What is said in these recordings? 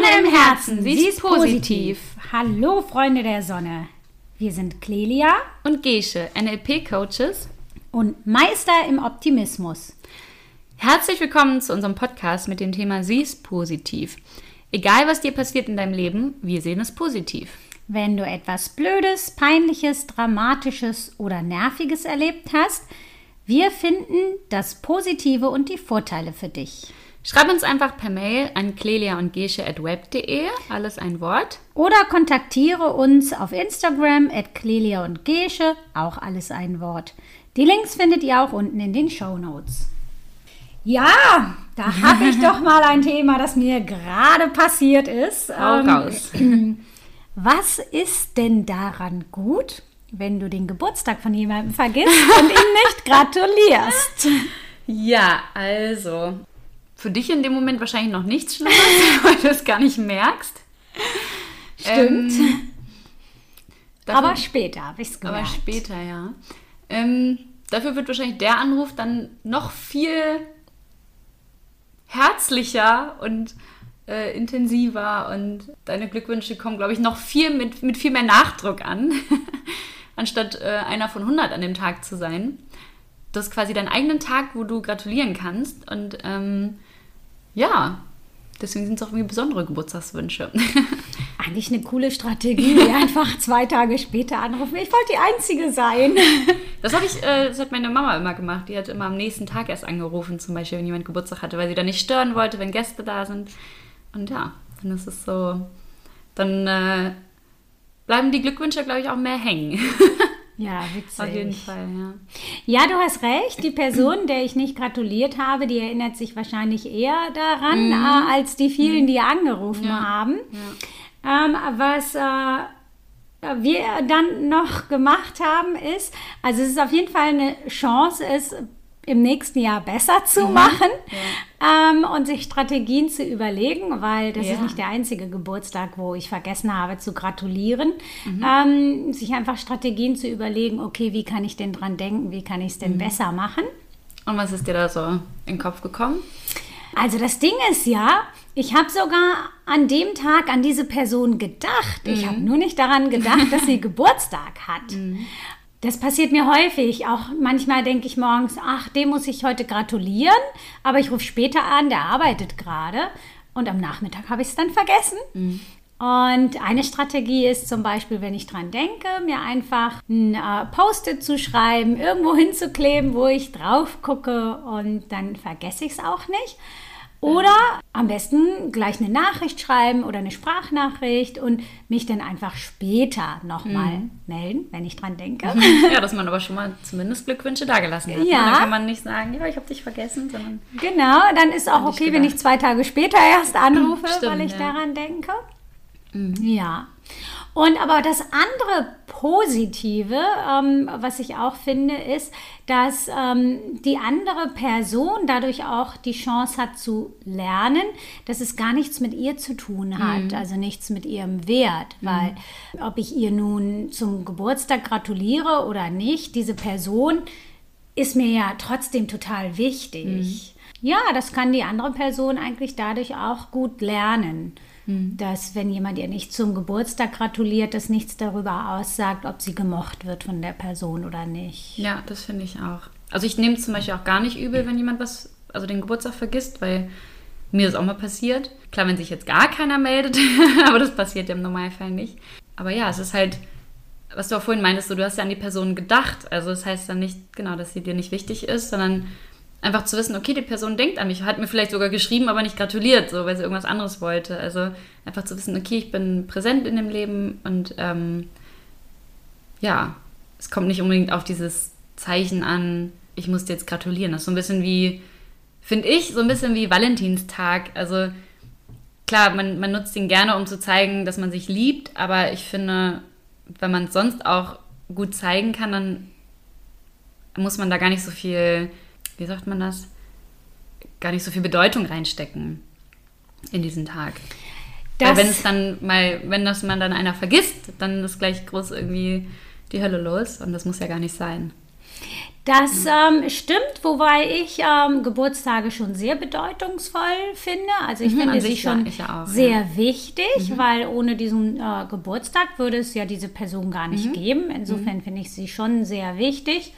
Sonne im Herzen, sie ist positiv. Hallo Freunde der Sonne. Wir sind Clelia Und Gesche, NLP-Coaches. und Meister im Optimismus. Herzlich willkommen zu unserem Podcast mit dem Thema Sie ist positiv. Egal, was dir passiert in deinem Leben, wir sehen es positiv. Wenn du etwas Blödes, Peinliches, Dramatisches oder Nerviges erlebt hast, wir finden das Positive und die Vorteile für dich. Schreib uns einfach per Mail an clelia und gesche.web.de, alles ein Wort. Oder kontaktiere uns auf Instagram at Clelia und Gesche, auch alles ein Wort. Die Links findet ihr auch unten in den Show Notes. Ja, da habe ich doch mal ein Thema, das mir gerade passiert ist. Hau Ähm, raus. Was ist denn daran gut, wenn du den Geburtstag von jemandem vergisst und ihm nicht gratulierst? Ja, also. Für dich in dem Moment wahrscheinlich noch nichts Schlimmes, weil du es gar nicht merkst. Stimmt. Ähm, dafür- Aber später habe ich es Aber gemerkt. später, ja. Ähm, dafür wird wahrscheinlich der Anruf dann noch viel herzlicher und äh, intensiver und deine Glückwünsche kommen, glaube ich, noch viel mit, mit viel mehr Nachdruck an, anstatt äh, einer von 100 an dem Tag zu sein. Das ist quasi dein eigenen Tag, wo du gratulieren kannst und ähm, ja, deswegen sind es auch irgendwie besondere Geburtstagswünsche. Eigentlich eine coole Strategie, wie einfach zwei Tage später anrufen. Ich wollte die Einzige sein. Das habe ich, äh, das hat meine Mama immer gemacht. Die hat immer am nächsten Tag erst angerufen, zum Beispiel, wenn jemand Geburtstag hatte, weil sie dann nicht stören wollte, wenn Gäste da sind. Und ja, dann ist es so, dann äh, bleiben die Glückwünsche, glaube ich, auch mehr hängen. Ja, witzig. Auf jeden Fall, ja. Ja, du hast recht. Die Person, der ich nicht gratuliert habe, die erinnert sich wahrscheinlich eher daran, äh, als die vielen, die angerufen Mhm. Ja. haben. Ähm, was äh, wir dann noch gemacht haben, ist, also es ist auf jeden Fall eine Chance, es im nächsten Jahr besser zu Mhm. machen ähm, und sich Strategien zu überlegen, weil das Ja. ist nicht der einzige Geburtstag, wo ich vergessen habe zu gratulieren. Mhm. Ähm, sich einfach Strategien zu überlegen, okay, wie kann ich denn dran denken, wie kann ich es Mhm. denn besser machen? Und was ist dir da so in den Kopf gekommen? Also das Ding ist ja, ich habe sogar an dem Tag an diese Person gedacht. Ich habe nur nicht daran gedacht, dass sie Geburtstag hat. Das passiert mir häufig. Auch manchmal denke ich morgens, ach, dem muss ich heute gratulieren. Aber ich rufe später an, der arbeitet gerade. Und am Nachmittag habe ich es dann vergessen. Und eine Strategie ist zum Beispiel, wenn ich dran denke, mir einfach ein äh, Post-it zu schreiben, irgendwo hinzukleben, wo ich drauf gucke und dann vergesse ich es auch nicht. Oder am besten gleich eine Nachricht schreiben oder eine Sprachnachricht und mich dann einfach später nochmal melden, wenn ich dran denke. ja, dass man aber schon mal zumindest Glückwünsche dagelassen hat. ne? Ja. Dann kann man nicht sagen, ja, ich habe dich vergessen, sondern Genau, dann ist auch okay, wenn ich zwei Tage später erst anrufe, Stimmt, weil ich ja. daran denke. Ja. Und aber das andere Positive, ähm, was ich auch finde, ist, dass ähm, die andere Person dadurch auch die Chance hat zu lernen, dass es gar nichts mit ihr zu tun hat, also nichts mit ihrem Wert, weil ob ich ihr nun zum Geburtstag gratuliere oder nicht, diese Person ist mir ja trotzdem total wichtig. Ja, das kann die andere Person eigentlich dadurch auch gut lernen. Dass, wenn jemand ihr nicht zum Geburtstag gratuliert, das nichts darüber aussagt, ob sie gemocht wird von der Person oder nicht. Ja, das finde ich auch. Also ich nehme zum Beispiel auch gar nicht übel, wenn jemand was, also den Geburtstag vergisst, weil mir das auch mal passiert. Klar, wenn sich jetzt gar keiner meldet, aber das passiert ja im Normalfall nicht. Aber ja, es ist halt, was du auch vorhin meintest, so, du hast ja an die Person gedacht. Also das heißt dann nicht, genau, dass sie dir nicht wichtig ist, sondern einfach zu wissen, okay, die Person denkt an mich, hat mir vielleicht sogar geschrieben, aber nicht gratuliert, so, weil sie irgendwas anderes wollte. Also einfach zu wissen, okay, ich bin präsent in dem Leben und ähm, ja, es kommt nicht unbedingt auf dieses Zeichen an, ich muss dir jetzt gratulieren. Das ist so ein bisschen wie, finde ich, so ein bisschen wie Valentinstag. Also klar, man, man nutzt ihn gerne, um zu zeigen, dass man sich liebt, aber ich finde, wenn man es sonst auch gut zeigen kann, dann muss man da gar nicht so viel, wie sagt man das, gar nicht so viel Bedeutung reinstecken in diesen Tag. Weil Das- wenn es dann mal, wenn das man dann einer vergisst, dann ist gleich groß irgendwie die Hölle los und das muss ja gar nicht sein. Das ähm, stimmt, wobei ich ähm, Geburtstage schon sehr bedeutungsvoll finde. Also ich Mhm, finde sie schon ja, auch, sehr ja. Mhm. wichtig, weil ohne diesen äh, Geburtstag würde es ja diese Person gar Mhm. nicht geben. Insofern finde ich sie schon sehr wichtig.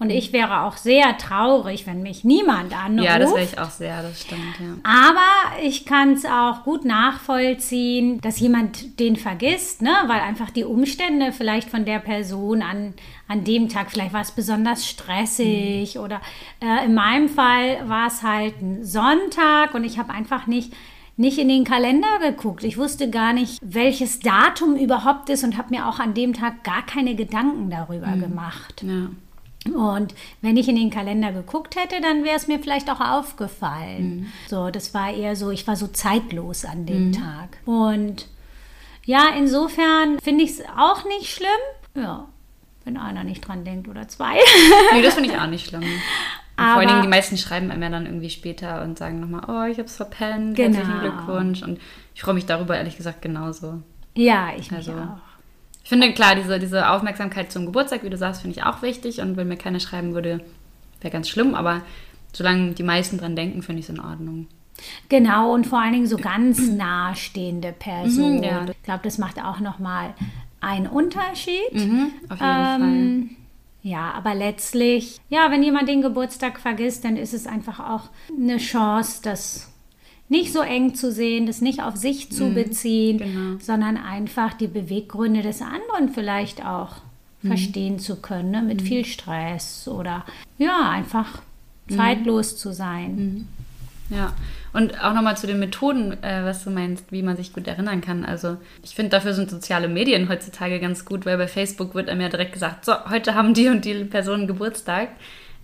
Und ich wäre auch sehr traurig, wenn mich niemand anruft. Ja, das wäre ich auch sehr, das stimmt, ja. Aber ich kann es auch gut nachvollziehen, dass jemand den vergisst, ne? weil einfach die Umstände vielleicht von der Person an, an dem Tag, vielleicht war es besonders stressig oder äh, in meinem Fall war es halt ein Sonntag und ich habe einfach nicht nicht in den Kalender geguckt. Ich wusste gar nicht, welches Datum überhaupt ist und habe mir auch an dem Tag gar keine Gedanken darüber gemacht. ja. Und wenn ich in den Kalender geguckt hätte, dann wäre es mir vielleicht auch aufgefallen. So, das war eher so, ich war so zeitlos an dem Tag. Und ja, insofern finde ich es auch nicht schlimm. Ja, wenn einer nicht dran denkt oder zwei. Nee, das finde ich auch nicht schlimm. Vor allen Dingen, die meisten schreiben einem ja dann irgendwie später und sagen nochmal, oh, ich hab's verpennt, Genau. herzlichen Glückwunsch. Und ich freue mich darüber ehrlich gesagt genauso. ja, ich mich Also, auch. Ich finde, klar, diese, diese Aufmerksamkeit zum Geburtstag, wie du sagst, finde ich auch wichtig. Und wenn mir keiner schreiben würde, wäre ganz schlimm. Aber solange die meisten dran denken, finde ich es in Ordnung. Genau, und vor allen Dingen so ganz nahestehende Personen. Mhm, ja. Ich glaube, das macht auch nochmal einen Unterschied. Mhm, auf jeden Ähm, Ja, aber letztlich, ja, wenn jemand den Geburtstag vergisst, dann ist es einfach auch eine Chance, das nicht so eng zu sehen, das nicht auf sich zu beziehen, genau. sondern einfach die Beweggründe des anderen vielleicht auch verstehen zu können, ne? mit viel Stress oder ja, einfach zeitlos zu sein. Fall. Ja. Und auch nochmal zu den Methoden, äh, was du meinst, wie man sich gut erinnern kann. Also ich finde, dafür sind soziale Medien heutzutage ganz gut, weil bei Facebook wird einem ja direkt gesagt, so, heute haben die und die Personen Geburtstag.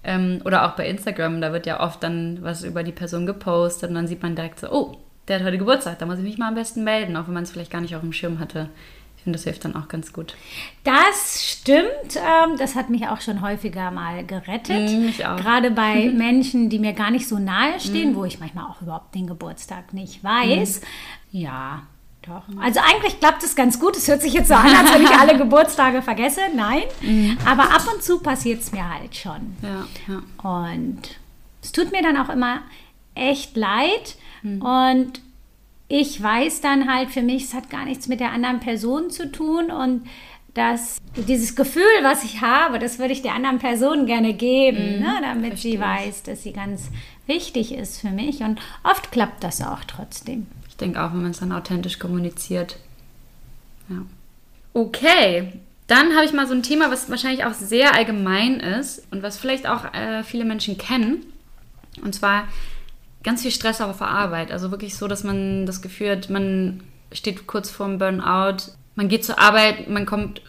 Ähm, oder auch bei Instagram, da wird ja oft dann was über die Person gepostet und dann sieht man direkt so, oh, der hat heute Geburtstag, da muss ich mich mal am besten melden, auch wenn man es vielleicht gar nicht auf dem Schirm hatte. Ich finde, das hilft dann auch ganz gut. Das stimmt. Ähm, das hat mich auch schon häufiger mal gerettet. Mm, mich auch. Gerade bei Menschen, die mir gar nicht so nahe stehen, wo ich manchmal auch überhaupt den Geburtstag nicht weiß. Ja, doch. Also eigentlich klappt es ganz gut. Es hört sich jetzt so an, als wenn ich alle Geburtstage vergesse. Nein. Aber ab und zu passiert es mir halt schon. Ja, ja. Und es tut mir dann auch immer echt leid. Und ich weiß dann halt für mich, es hat gar nichts mit der anderen Person zu tun. Und dass dieses Gefühl, was ich habe, das würde ich der anderen Person gerne geben, ne, damit sie weiß, dass sie ganz wichtig ist für mich. Und oft klappt das auch trotzdem. Ich denke auch, wenn man es dann authentisch kommuniziert. Ja. Okay, dann habe ich mal so ein Thema, was wahrscheinlich auch sehr allgemein ist und was vielleicht auch äh, viele Menschen kennen. Und zwar ganz viel Stress auf der Arbeit. Also wirklich so, dass man das Gefühl hat, man steht kurz vorm Burnout, man geht zur Arbeit, man kommt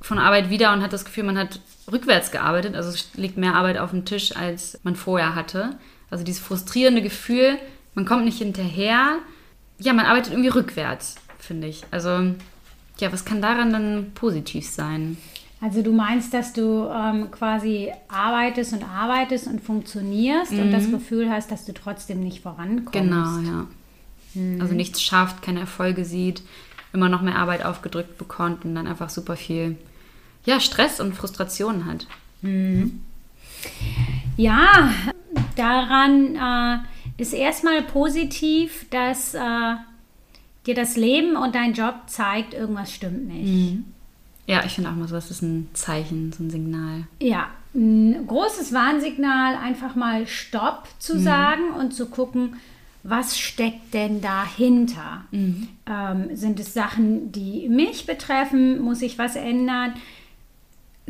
von Arbeit wieder und hat das Gefühl, man hat rückwärts gearbeitet. Also es liegt mehr Arbeit auf dem Tisch, als man vorher hatte. Also dieses frustrierende Gefühl, man kommt nicht hinterher. Ja, man arbeitet irgendwie rückwärts, finde ich. Also, ja, was kann daran dann positiv sein? Also du meinst, dass du ähm, quasi arbeitest und arbeitest und funktionierst und das Gefühl hast, dass du trotzdem nicht vorankommst. Genau, ja. Also nichts schafft, keine Erfolge sieht, immer noch mehr Arbeit aufgedrückt bekommt und dann einfach super viel ja, Stress und Frustration hat. Ja, daran äh, ist erstmal positiv, dass äh, dir das Leben und dein Job zeigt, irgendwas stimmt nicht. Ja, ich finde auch mal so, das ist ein Zeichen, so ein Signal. Ja, ein großes Warnsignal, einfach mal Stopp zu sagen und zu gucken, was steckt denn dahinter? Ähm, sind es Sachen, die mich betreffen? Muss ich was ändern?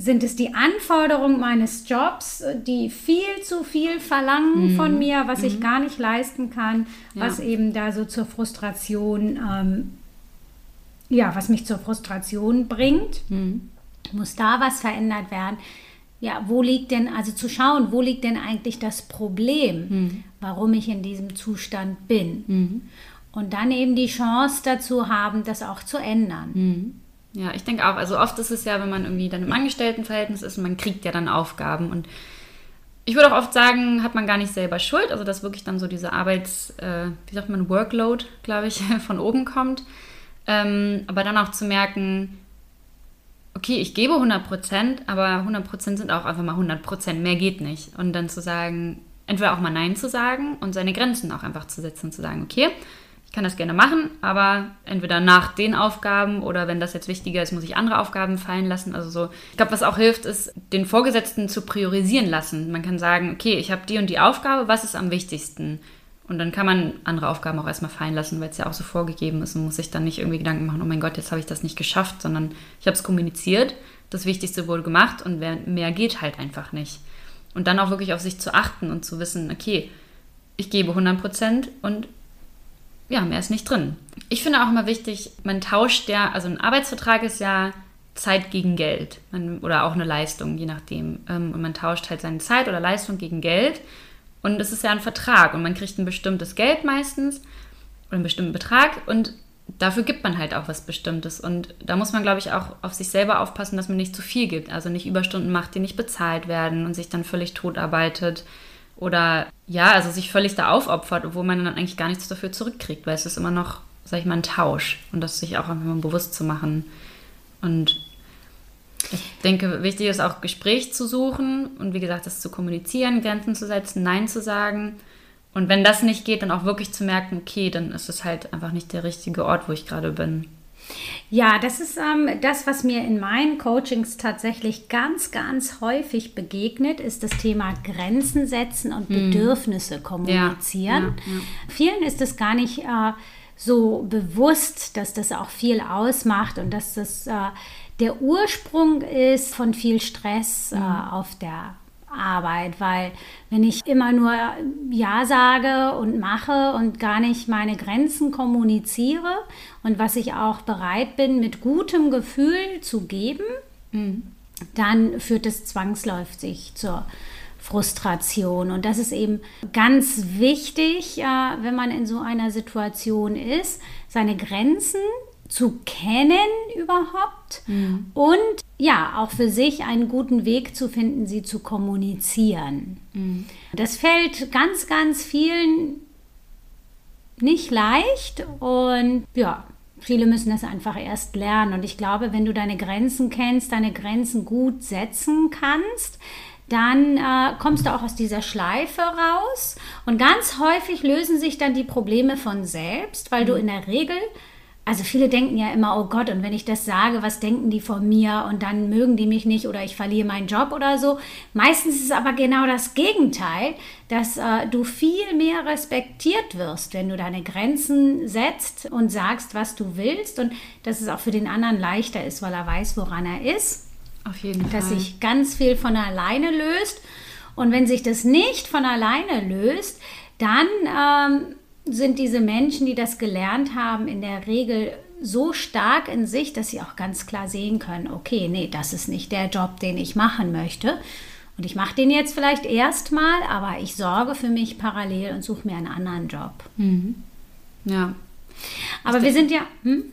Sind es die Anforderungen meines Jobs, die viel zu viel verlangen von mir, was ich gar nicht leisten kann, Ja. was eben da so zur Frustration, ähm, ja, was mich zur Frustration bringt? Muss da was verändert werden? Ja, wo liegt denn, also zu schauen, wo liegt denn eigentlich das Problem, warum ich in diesem Zustand bin? Und dann eben die Chance dazu haben, das auch zu ändern. Ja, ich denke auch. Also oft ist es ja, wenn man irgendwie dann im Angestelltenverhältnis ist, man kriegt ja dann Aufgaben und ich würde auch oft sagen, hat man gar nicht selber Schuld, also dass wirklich dann so diese Arbeits, äh, wie sagt man, Workload, glaube ich, von oben kommt. Ähm, aber dann auch zu merken, okay, ich gebe 100 Prozent, aber 100 Prozent sind auch einfach mal 100 Prozent, mehr geht nicht. Und dann zu sagen, entweder auch mal Nein zu sagen und seine Grenzen auch einfach zu setzen und zu sagen, okay, ich kann das gerne machen, aber entweder nach den Aufgaben oder wenn das jetzt wichtiger ist, muss ich andere Aufgaben fallen lassen. Also so, ich glaube, was auch hilft, ist, den Vorgesetzten zu priorisieren lassen. Man kann sagen, okay, ich habe die und die Aufgabe, was ist am wichtigsten? Und dann kann man andere Aufgaben auch erstmal fallen lassen, weil es ja auch so vorgegeben ist und muss sich dann nicht irgendwie Gedanken machen, oh mein Gott, jetzt habe ich das nicht geschafft, sondern ich habe es kommuniziert, das Wichtigste wurde gemacht und mehr geht halt einfach nicht. Und dann auch wirklich auf sich zu achten und zu wissen, okay, ich gebe 100 Prozent und ja, mehr ist nicht drin. Ich finde auch immer wichtig, man tauscht ja, also ein Arbeitsvertrag ist ja Zeit gegen Geld man, oder auch eine Leistung, je nachdem. Ähm, und man tauscht halt seine Zeit oder Leistung gegen Geld. Und es ist ja ein Vertrag und man kriegt ein bestimmtes Geld meistens oder einen bestimmten Betrag und dafür gibt man halt auch was Bestimmtes. Und da muss man, glaube ich, auch auf sich selber aufpassen, dass man nicht zu viel gibt. Also nicht Überstunden macht, die nicht bezahlt werden und sich dann völlig totarbeitet. Oder ja, also sich völlig da aufopfert, obwohl man dann eigentlich gar nichts dafür zurückkriegt, weil es ist immer noch, sag ich mal, ein Tausch. Und das sich auch einfach mal bewusst zu machen. Und ich denke, wichtig ist auch Gespräch zu suchen und wie gesagt, das zu kommunizieren, Grenzen zu setzen, Nein zu sagen. Und wenn das nicht geht, dann auch wirklich zu merken, okay, dann ist es halt einfach nicht der richtige Ort, wo ich gerade bin. Ja, das ist ähm, das, was mir in meinen Coachings tatsächlich ganz, ganz häufig begegnet, ist das Thema Grenzen setzen und mhm. Bedürfnisse kommunizieren. Ja, ja. Vielen ist es gar nicht äh, so bewusst, dass das auch viel ausmacht und dass das äh, der Ursprung ist von viel Stress mhm. äh, auf der Arbeit, weil wenn ich immer nur Ja sage und mache und gar nicht meine Grenzen kommuniziere und was ich auch bereit bin, mit gutem Gefühl zu geben, dann führt es zwangsläufig zur Frustration. Und das ist eben ganz wichtig, äh, wenn man in so einer Situation ist, seine Grenzen zu kennen überhaupt mhm. und ja, auch für sich einen guten Weg zu finden, sie zu kommunizieren. Mhm. Das fällt ganz, ganz vielen nicht leicht und ja, viele müssen das einfach erst lernen. Und ich glaube, wenn du deine Grenzen kennst, deine Grenzen gut setzen kannst, dann äh, kommst du auch aus dieser Schleife raus. Und ganz häufig lösen sich dann die Probleme von selbst, weil mhm. du in der Regel also viele denken ja immer, oh Gott, und wenn ich das sage, was denken die von mir und dann mögen die mich nicht oder ich verliere meinen Job oder so. Meistens ist es aber genau das Gegenteil, dass äh, du viel mehr respektiert wirst, wenn du deine Grenzen setzt und sagst, was du willst und dass es auch für den anderen leichter ist, weil er weiß, woran er ist. Auf jeden Fall. Dass sich ganz viel von alleine löst. Und wenn sich das nicht von alleine löst, dann ähm, sind diese Menschen, die das gelernt haben, in der Regel so stark in sich, dass sie auch ganz klar sehen können, okay, nee, das ist nicht der Job, den ich machen möchte. Und ich mache den jetzt vielleicht erstmal, aber ich sorge für mich parallel und suche mir einen anderen Job. Mhm. Ja. Aber wir sind ja. Hm?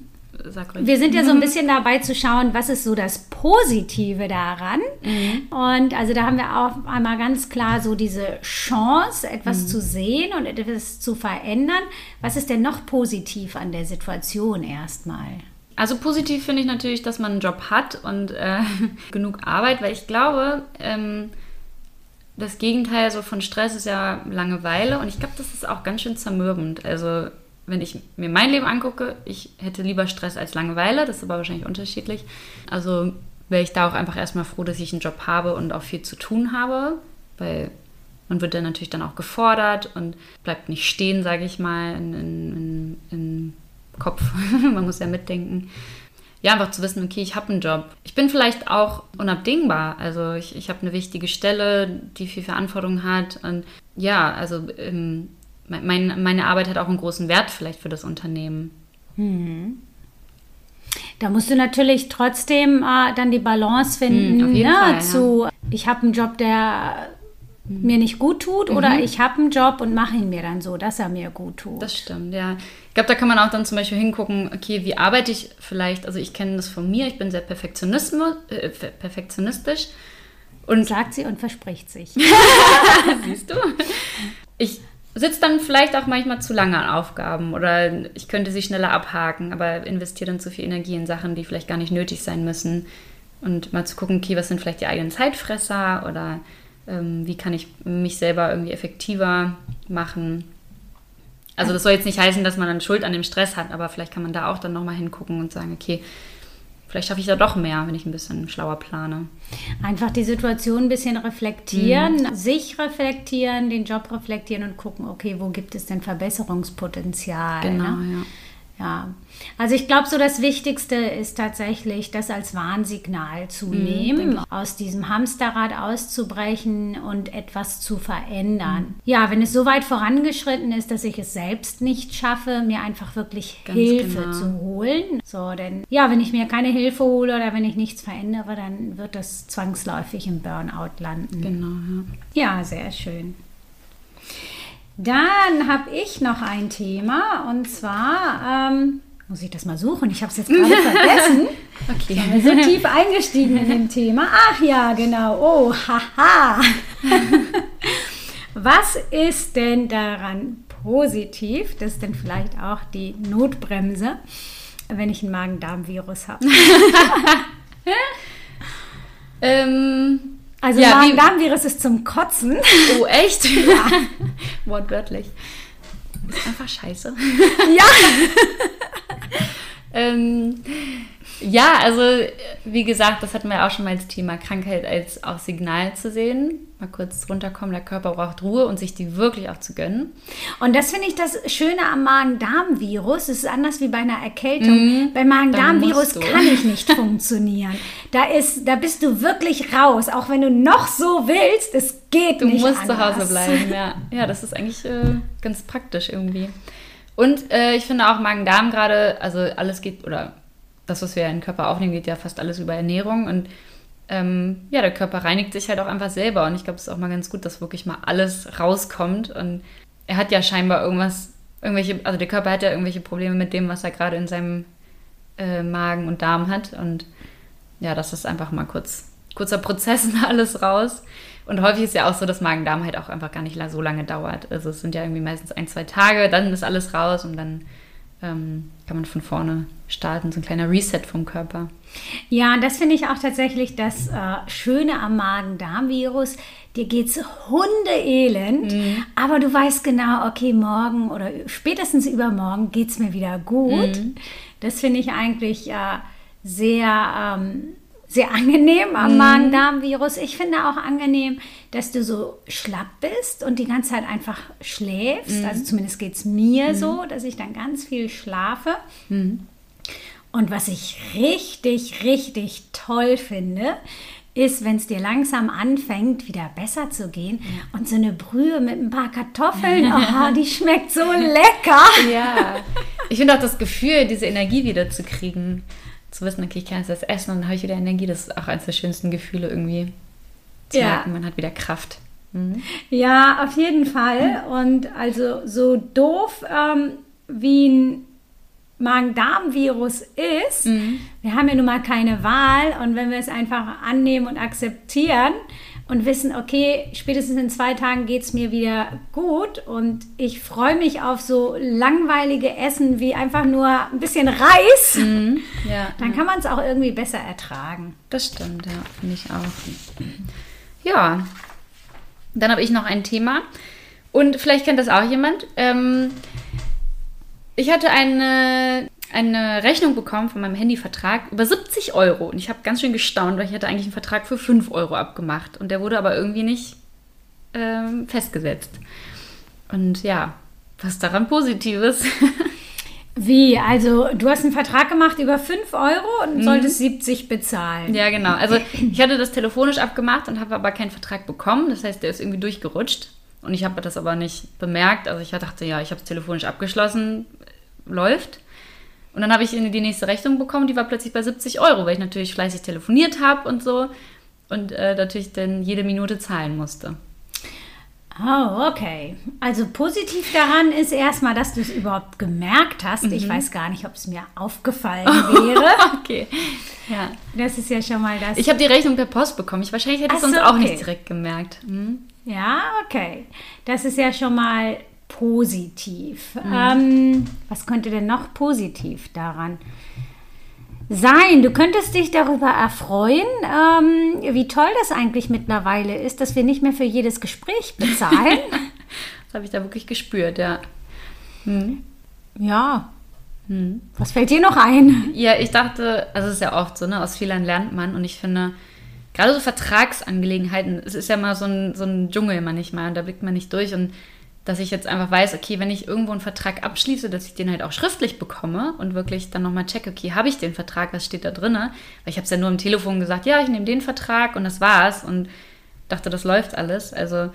Sag ruhig. Wir sind ja so ein bisschen dabei zu schauen, was ist so das Positive daran. Mhm. Und also da haben wir auch einmal ganz klar so diese Chance, etwas mhm. zu sehen und etwas zu verändern. Was ist denn noch positiv an der Situation erstmal? Also positiv finde ich natürlich, dass man einen Job hat und äh, genug Arbeit, weil ich glaube, ähm, das Gegenteil so von Stress ist ja Langeweile und ich glaube, das ist auch ganz schön zermürbend. Also wenn ich mir mein Leben angucke, ich hätte lieber Stress als Langeweile, das ist aber wahrscheinlich unterschiedlich. Also wäre ich da auch einfach erstmal froh, dass ich einen Job habe und auch viel zu tun habe, weil man wird dann natürlich dann auch gefordert und bleibt nicht stehen, sage ich mal, in, Kopf. man muss ja mitdenken. Ja, einfach zu wissen, okay, ich habe einen Job. Ich bin vielleicht auch unabdingbar. Also ich, ich habe eine wichtige Stelle, die viel Verantwortung hat. Und ja, also ähm, mein, meine Arbeit hat auch einen großen Wert vielleicht für das Unternehmen. Mhm. Da musst du natürlich trotzdem äh, dann die Balance finden mhm, ne, Fall, zu, ja. ich habe einen Job, der mhm. mir nicht gut tut oder mhm. ich habe einen Job und mache ihn mir dann so, dass er mir gut tut. Das stimmt, ja. Ich glaube, da kann man auch dann zum Beispiel hingucken, okay, wie arbeite ich vielleicht, also ich kenne das von mir, ich bin sehr äh, perfektionistisch. Und sagt sie und verspricht sich. Siehst du? Ich sitze dann vielleicht auch manchmal zu lange an Aufgaben oder ich könnte sie schneller abhaken, aber investiere dann zu viel Energie in Sachen, die vielleicht gar nicht nötig sein müssen. Und mal zu gucken, okay, was sind vielleicht die eigenen Zeitfresser oder ähm, wie kann ich mich selber irgendwie effektiver machen. Also das soll jetzt nicht heißen, dass man dann Schuld an dem Stress hat, aber vielleicht kann man da auch dann nochmal hingucken und sagen, okay, vielleicht schaffe ich da doch mehr, wenn ich ein bisschen schlauer plane. Einfach die Situation ein bisschen reflektieren, mhm. sich reflektieren, den Job reflektieren und gucken, okay, wo gibt es denn Verbesserungspotenzial? Genau, ne? ja. Ja, also ich glaube, so das Wichtigste ist tatsächlich, das als Warnsignal zu mhm, nehmen, aus diesem Hamsterrad auszubrechen und etwas zu verändern. Mhm. Ja, wenn es so weit vorangeschritten ist, dass ich es selbst nicht schaffe, mir einfach wirklich Ganz Hilfe genau. zu holen. So, denn ja, wenn ich mir keine Hilfe hole oder wenn ich nichts verändere, dann wird das zwangsläufig im Burnout landen. Genau. Ja, ja sehr schön. Dann habe ich noch ein Thema und zwar ähm, muss ich das mal suchen. Ich habe es jetzt gerade vergessen. Okay. Ich bin so tief eingestiegen in dem Thema. Ach ja, genau. Oh, haha. Was ist denn daran positiv? Das ist denn vielleicht auch die Notbremse, wenn ich ein Magen-Darm-Virus habe. ähm, also ja, Magen-Darm-Virus ist zum Kotzen. Oh, echt? Ja. Wortwörtlich. Ist einfach scheiße. Ja. ähm, ja, also wie gesagt, das hatten wir auch schon mal als Thema Krankheit als auch Signal zu sehen. Mal kurz runterkommen, der Körper braucht Ruhe und sich die wirklich auch zu gönnen. Und das finde ich das Schöne am Magen-Darm-Virus. Es ist anders wie bei einer Erkältung. Mm, bei Magen-Darm-Virus kann ich nicht funktionieren. Da, ist, da bist du wirklich raus, auch wenn du noch so willst. Es geht du nicht. Du musst anders. zu Hause bleiben, ja. Ja, das ist eigentlich äh, ganz praktisch irgendwie. Und äh, ich finde auch Magen-Darm gerade, also alles geht, oder das, was wir in den Körper aufnehmen, geht ja fast alles über Ernährung. Und ähm, ja, der Körper reinigt sich halt auch einfach selber. Und ich glaube, es ist auch mal ganz gut, dass wirklich mal alles rauskommt. Und er hat ja scheinbar irgendwas, irgendwelche, also der Körper hat ja irgendwelche Probleme mit dem, was er gerade in seinem äh, Magen und Darm hat. Und ja, das ist einfach mal kurz, kurzer Prozess und alles raus. Und häufig ist ja auch so, dass Magen-Darm halt auch einfach gar nicht so lange dauert. Also es sind ja irgendwie meistens ein, zwei Tage, dann ist alles raus und dann ähm, kann man von vorne starten, so ein kleiner Reset vom Körper. Ja, das finde ich auch tatsächlich das äh, Schöne am Magen-Darm-Virus. Dir geht es hundeelend, mhm. aber du weißt genau, okay, morgen oder spätestens übermorgen geht es mir wieder gut. Mhm. Das finde ich eigentlich äh, sehr ähm, sehr angenehm am mhm. Magen-Darm-Virus. Ich finde auch angenehm, dass du so schlapp bist und die ganze Zeit einfach schläfst. Mhm. Also zumindest geht es mir mhm. so, dass ich dann ganz viel schlafe. Mhm. Und was ich richtig, richtig toll finde, ist, wenn es dir langsam anfängt, wieder besser zu gehen und so eine Brühe mit ein paar Kartoffeln, oh, die schmeckt so lecker. Ja, ich finde auch das Gefühl, diese Energie wieder zu kriegen zu wissen, okay, ich kann jetzt das essen und dann habe ich wieder Energie, das ist auch eines der schönsten Gefühle irgendwie. Zu ja. merken, man hat wieder Kraft. Mhm. Ja, auf jeden Fall. Und also so doof ähm, wie ein Magen-Darm-Virus ist, mhm. wir haben ja nun mal keine Wahl und wenn wir es einfach annehmen und akzeptieren, und wissen, okay, spätestens in zwei Tagen geht es mir wieder gut und ich freue mich auf so langweilige Essen wie einfach nur ein bisschen Reis, mhm. ja, dann kann man es auch irgendwie besser ertragen. Das stimmt, ja, finde ich auch. Ja, dann habe ich noch ein Thema und vielleicht kennt das auch jemand. Ähm, ich hatte eine eine Rechnung bekommen von meinem Handyvertrag über 70 Euro. Und ich habe ganz schön gestaunt, weil ich hatte eigentlich einen Vertrag für 5 Euro abgemacht. Und der wurde aber irgendwie nicht ähm, festgesetzt. Und ja, was daran Positives? Wie? Also du hast einen Vertrag gemacht über 5 Euro und mhm. solltest 70 bezahlen. Ja, genau. Also ich hatte das telefonisch abgemacht und habe aber keinen Vertrag bekommen. Das heißt, der ist irgendwie durchgerutscht. Und ich habe das aber nicht bemerkt. Also ich dachte, ja, ich habe es telefonisch abgeschlossen, läuft. Und dann habe ich die nächste Rechnung bekommen, die war plötzlich bei 70 Euro, weil ich natürlich fleißig telefoniert habe und so und äh, natürlich dann jede Minute zahlen musste. Oh, okay. Also positiv daran ist erstmal, dass du es überhaupt gemerkt hast. Mhm. Ich weiß gar nicht, ob es mir aufgefallen wäre. okay. Ja. Das ist ja schon mal das. Ich habe die Rechnung per Post bekommen. Ich wahrscheinlich hätte es sonst okay. auch nicht direkt gemerkt. Mhm. Ja, okay. Das ist ja schon mal positiv. Mhm. Ähm, was könnte denn noch positiv daran? sein. Du könntest dich darüber erfreuen, ähm, wie toll das eigentlich mittlerweile ist, dass wir nicht mehr für jedes Gespräch bezahlen. das habe ich da wirklich gespürt, ja. Hm. Ja. Hm. Was fällt dir noch ein? Ja, ich dachte, also es ist ja oft so, ne, aus Fehlern lernt man und ich finde, gerade so Vertragsangelegenheiten, es ist ja mal so ein, so ein Dschungel manchmal und da blickt man nicht durch und dass ich jetzt einfach weiß, okay, wenn ich irgendwo einen Vertrag abschließe, dass ich den halt auch schriftlich bekomme und wirklich dann nochmal checke, okay, habe ich den Vertrag, was steht da drin? Weil ich habe es ja nur im Telefon gesagt, ja, ich nehme den Vertrag und das war's und dachte, das läuft alles. Also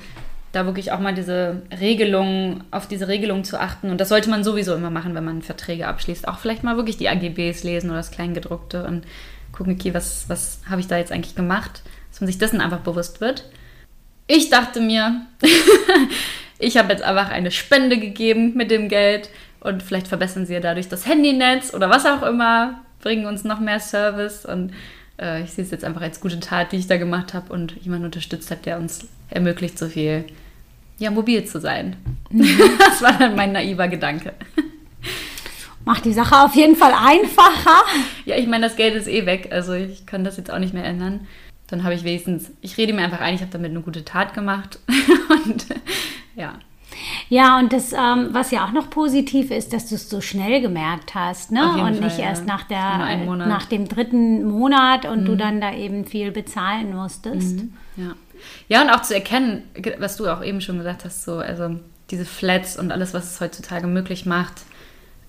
da wirklich auch mal diese Regelung, auf diese Regelung zu achten. Und das sollte man sowieso immer machen, wenn man Verträge abschließt. Auch vielleicht mal wirklich die AGBs lesen oder das Kleingedruckte und gucken, okay, was, was habe ich da jetzt eigentlich gemacht? Dass man sich dessen einfach bewusst wird. Ich dachte mir, ich habe jetzt einfach eine Spende gegeben mit dem Geld und vielleicht verbessern sie ja dadurch das Handynetz oder was auch immer, bringen uns noch mehr Service und äh, ich sehe es jetzt einfach als gute Tat, die ich da gemacht habe und jemand unterstützt hat, der uns ermöglicht, so viel ja, mobil zu sein. Mhm. das war dann mein naiver Gedanke. Macht die Sache auf jeden Fall einfacher. ja, ich meine, das Geld ist eh weg, also ich kann das jetzt auch nicht mehr ändern. Dann habe ich wenigstens, ich rede mir einfach ein, ich habe damit eine gute Tat gemacht. und ja. Ja, und das, ähm, was ja auch noch positiv ist, dass du es so schnell gemerkt hast, ne? Und Fall, nicht ja. erst nach, der, nach dem dritten Monat und mhm. du dann da eben viel bezahlen musstest. Mhm. Ja. ja, und auch zu erkennen, was du auch eben schon gesagt hast, so, also diese Flats und alles, was es heutzutage möglich macht,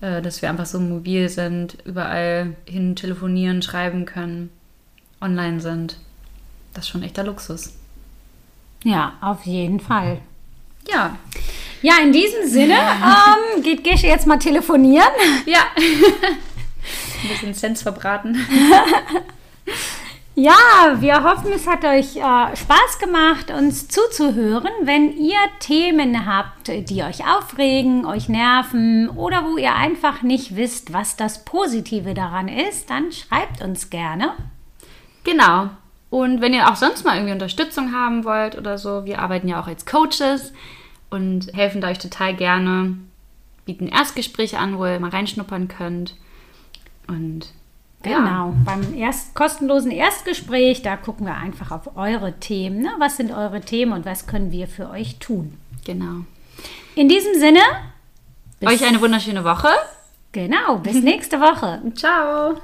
äh, dass wir einfach so mobil sind, überall hin telefonieren, schreiben können, online sind. Das ist schon echter Luxus. Ja, auf jeden Fall. Ja. Ja, in diesem Sinne ähm, geht Gesche jetzt mal telefonieren. Ja. Ein bisschen Sens verbraten. Ja, wir hoffen, es hat euch äh, Spaß gemacht, uns zuzuhören. Wenn ihr Themen habt, die euch aufregen, euch nerven oder wo ihr einfach nicht wisst, was das Positive daran ist, dann schreibt uns gerne. Genau. Und wenn ihr auch sonst mal irgendwie Unterstützung haben wollt oder so, wir arbeiten ja auch als Coaches und helfen da euch total gerne, bieten Erstgespräche an, wo ihr mal reinschnuppern könnt. Und Genau, ja. beim erst, kostenlosen Erstgespräch, da gucken wir einfach auf eure Themen. Ne? Was sind eure Themen und was können wir für euch tun? Genau. In diesem Sinne, euch eine wunderschöne Woche. Genau, bis nächste Woche. Ciao.